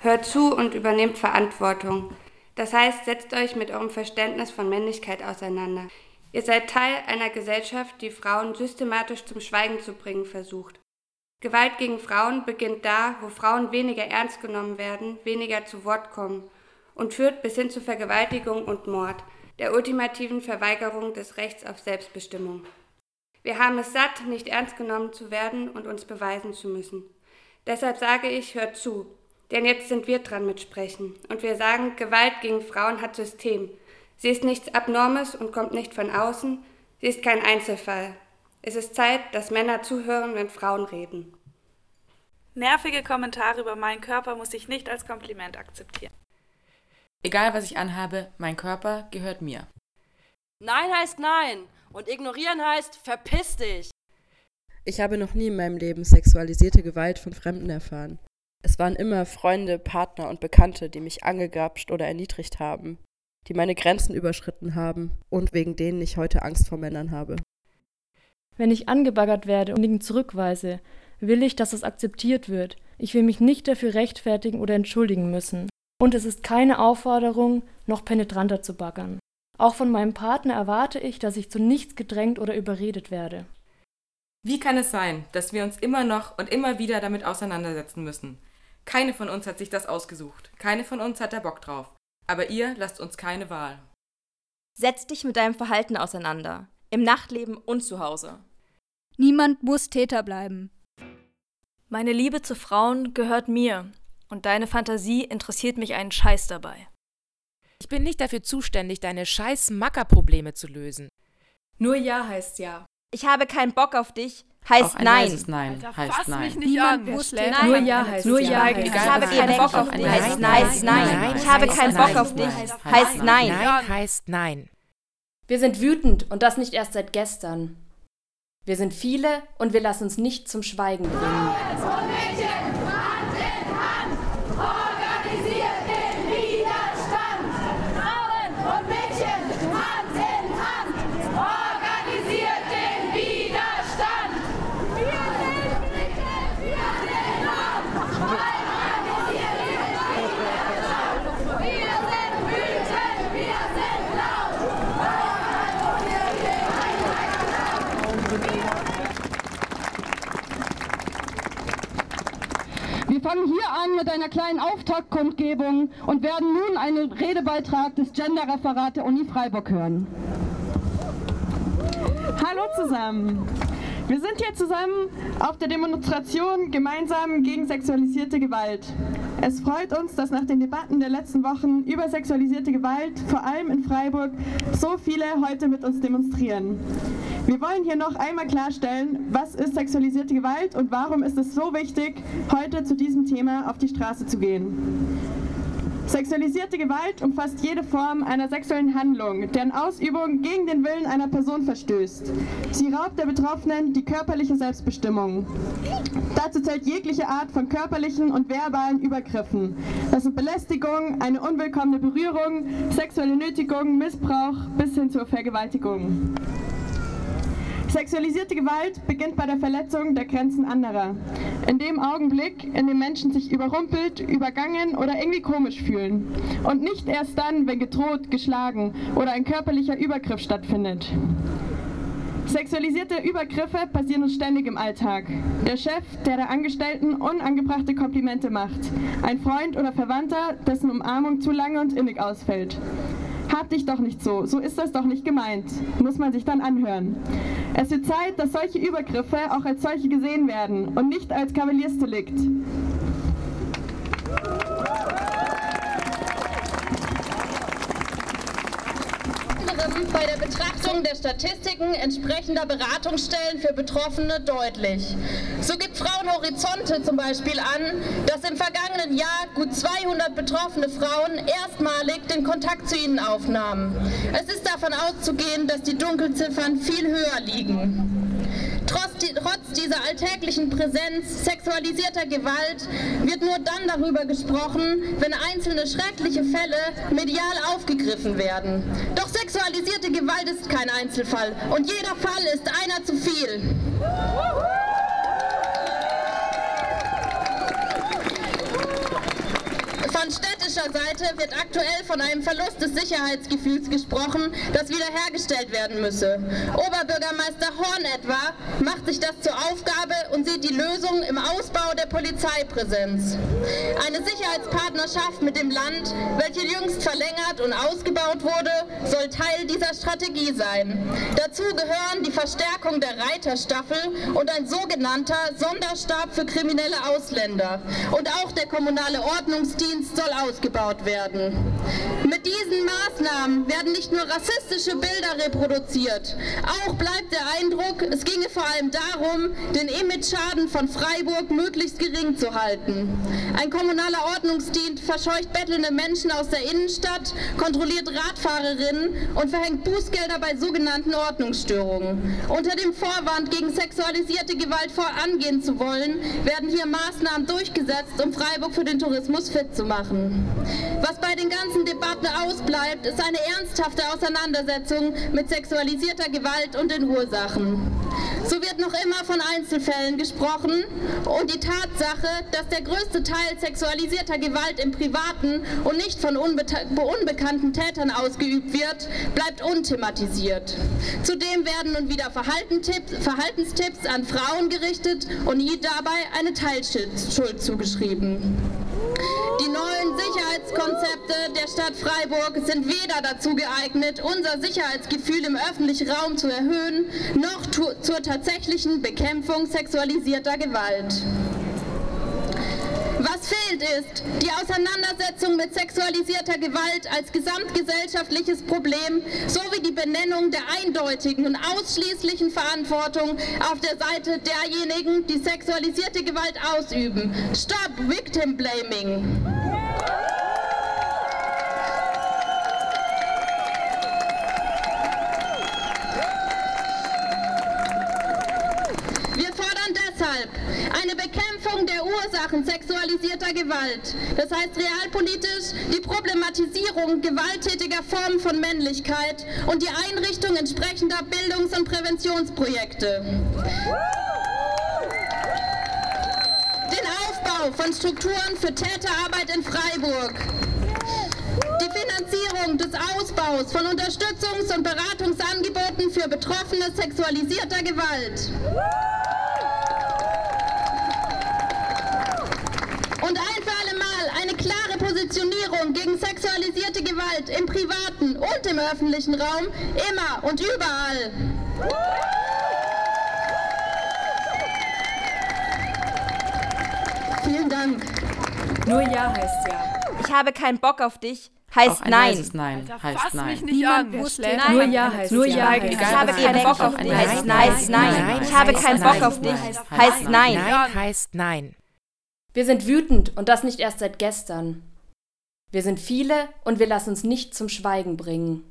Hört zu und übernehmt Verantwortung. Das heißt, setzt euch mit eurem Verständnis von Männlichkeit auseinander. Ihr seid Teil einer Gesellschaft, die Frauen systematisch zum Schweigen zu bringen versucht. Gewalt gegen Frauen beginnt da, wo Frauen weniger ernst genommen werden, weniger zu Wort kommen und führt bis hin zu Vergewaltigung und Mord, der ultimativen Verweigerung des Rechts auf Selbstbestimmung. Wir haben es satt, nicht ernst genommen zu werden und uns beweisen zu müssen. Deshalb sage ich, hört zu, denn jetzt sind wir dran mit Sprechen und wir sagen, Gewalt gegen Frauen hat System. Sie ist nichts Abnormes und kommt nicht von außen, sie ist kein Einzelfall. Es ist Zeit, dass Männer zuhören, wenn Frauen reden. Nervige Kommentare über meinen Körper muss ich nicht als Kompliment akzeptieren. Egal was ich anhabe, mein Körper gehört mir. Nein heißt nein und ignorieren heißt verpiss dich. Ich habe noch nie in meinem Leben sexualisierte Gewalt von Fremden erfahren. Es waren immer Freunde, Partner und Bekannte, die mich angegapscht oder erniedrigt haben, die meine Grenzen überschritten haben und wegen denen ich heute Angst vor Männern habe. Wenn ich angebaggert werde und ihn zurückweise, will ich, dass es akzeptiert wird. Ich will mich nicht dafür rechtfertigen oder entschuldigen müssen. Und es ist keine Aufforderung, noch penetranter zu baggern. Auch von meinem Partner erwarte ich, dass ich zu nichts gedrängt oder überredet werde. Wie kann es sein, dass wir uns immer noch und immer wieder damit auseinandersetzen müssen? Keine von uns hat sich das ausgesucht. Keine von uns hat da Bock drauf. Aber ihr lasst uns keine Wahl. Setz dich mit deinem Verhalten auseinander. Im Nachtleben und zu Hause. Niemand muss Täter bleiben. Meine Liebe zu Frauen gehört mir und deine Fantasie interessiert mich einen Scheiß dabei. Ich bin nicht dafür zuständig, deine scheiß Mackerprobleme zu lösen. Nur Ja heißt Ja. Ich habe keinen Bock auf dich, heißt Auch ein Nein. Nein Alter, heißt fass Nein. mich nicht Niemand an. muss Nein. Täter Nur. Ja heißt Nur Ja. Ja Ich habe keinen Bock auf dich, heißt Nein. Nein. Ich habe keinen Bock auf dich, heißt Nein. Nein heißt Nein. Wir sind wütend und das nicht erst seit gestern. Wir sind viele und wir lassen uns nicht zum Schweigen bringen. Wir fangen hier an mit einer kleinen Auftaktkundgebung und werden nun einen Redebeitrag des Genderreferats der Uni Freiburg hören. Hallo zusammen. Wir sind hier zusammen auf der Demonstration gemeinsam gegen sexualisierte Gewalt. Es freut uns, dass nach den Debatten der letzten Wochen über sexualisierte Gewalt, vor allem in Freiburg, so viele heute mit uns demonstrieren. Wir wollen hier noch einmal klarstellen, was ist sexualisierte Gewalt und warum ist es so wichtig, heute zu diesem Thema auf die Straße zu gehen. Sexualisierte Gewalt umfasst jede Form einer sexuellen Handlung, deren Ausübung gegen den Willen einer Person verstößt. Sie raubt der Betroffenen die körperliche Selbstbestimmung. Dazu zählt jegliche Art von körperlichen und verbalen Übergriffen. Das sind Belästigung, eine unwillkommene Berührung, sexuelle Nötigung, Missbrauch bis hin zur Vergewaltigung. Sexualisierte Gewalt beginnt bei der Verletzung der Grenzen anderer. In dem Augenblick, in dem Menschen sich überrumpelt, übergangen oder irgendwie komisch fühlen. Und nicht erst dann, wenn gedroht, geschlagen oder ein körperlicher Übergriff stattfindet. Sexualisierte Übergriffe passieren uns ständig im Alltag. Der Chef, der der Angestellten unangebrachte Komplimente macht. Ein Freund oder Verwandter, dessen Umarmung zu lange und innig ausfällt. Hab dich doch nicht so, so ist das doch nicht gemeint, muss man sich dann anhören. Es wird Zeit, dass solche Übergriffe auch als solche gesehen werden und nicht als Kavaliersdelikt. Bei der Betrachtung der Statistiken entsprechender Beratungsstellen für Betroffene deutlich. So gibt Frauen Horizonte zum Beispiel an, dass im vergangenen Jahr gut 200 betroffene Frauen erstmalig den Kontakt zu ihnen aufnahmen. Es ist davon auszugehen, dass die Dunkelziffern viel höher liegen. Trotz, die, trotz, dieser alltäglichen Präsenz sexualisierter Gewalt wird nur dann darüber gesprochen, wenn einzelne schreckliche Fälle medial aufgegriffen werden. Doch sexualisierte Gewalt ist kein Einzelfall und jeder Fall ist einer zu viel. Von städtischer Seite wird aktuell von einem Verlust des Sicherheitsgefühls gesprochen, das wiederhergestellt werden müsse. Oberbürgermeister Horn etwa macht sich das zur Aufgabe und sieht die Lösung im Ausbau der Polizeipräsenz. Eine Sicherheitspartnerschaft mit dem Land, welche jüngst verlängert und ausgebaut wurde, soll Teil dieser Strategie sein. Dazu gehören die Verstärkung der Reiterstaffel und ein sogenannter Sonderstab für kriminelle Ausländer. Und auch der kommunale Ordnungsdienst soll ausgebaut werden. Mit diesen Maßnahmen werden nicht nur rassistische Bilder reproduziert, auch bleibt der Eindruck, es ginge vor allem darum, den Image-Schaden von Freiburg möglichst gering zu halten. Ein kommunaler Ordnungsdienst verscheucht bettelnde Menschen aus der Innenstadt, kontrolliert Radfahrerinnen und verhängt Bußgelder bei sogenannten Ordnungsstörungen. Unter dem Vorwand, gegen sexualisierte Gewalt vorangehen zu wollen, werden hier Maßnahmen durchgesetzt, um Freiburg für den Tourismus fit zu machen. Was bei den ganzen Debatten ausbleibt, ist eine ernsthafte Auseinandersetzung mit sexualisierter Gewalt und den Ursachen. So wird noch immer von Einzelfällen gesprochen und die Tatsache, dass der größte Teil sexualisierter Gewalt im Privaten und nicht von unbe unbekannten Tätern ausgeübt wird, bleibt unthematisiert. Zudem werden nun wieder Verhaltenstipps an Frauen gerichtet und ihnen dabei eine Teilschuld zugeschrieben. Die neuen Sicherheitskonzepte der Stadt Freiburg sind weder dazu geeignet, unser Sicherheitsgefühl im öffentlichen Raum zu erhöhen, noch zur tatsächlichen Bekämpfung sexualisierter Gewalt. Was fehlt ist die Auseinandersetzung mit sexualisierter Gewalt als gesamtgesellschaftliches Problem sowie die Benennung der eindeutigen und ausschließlichen Verantwortung auf der Seite derjenigen, die sexualisierte Gewalt ausüben. Stop Victim Blaming! Ursachen sexualisierter Gewalt, das heißt realpolitisch die Problematisierung gewalttätiger Formen von Männlichkeit und die Einrichtung entsprechender Bildungs- und Präventionsprojekte. Den Aufbau von Strukturen für Täterarbeit in Freiburg. Die Finanzierung des Ausbaus von Unterstützungs- und Beratungsangeboten für Betroffene sexualisierter Gewalt. Und ein für alle Mal eine klare Positionierung gegen sexualisierte Gewalt im privaten und im öffentlichen Raum, immer und überall. Vielen Dank. Nur Ja heißt Ja. Ich habe keinen Bock auf dich. Heißt Auch ein nein. weißes Nein Alter, heißt fass Nein. mich nicht an. muss Schläft nein. Nur Ja heißt Nur Ja. Ja. Ich habe keinen Bock auf dich. Nein, Heißt nein, heißt Ich habe heißt keinen nein. Bock auf dich. Nein, Heißt. Nein heißt nein. Wir sind wütend und das nicht erst seit gestern. Wir sind viele und wir lassen uns nicht zum Schweigen bringen.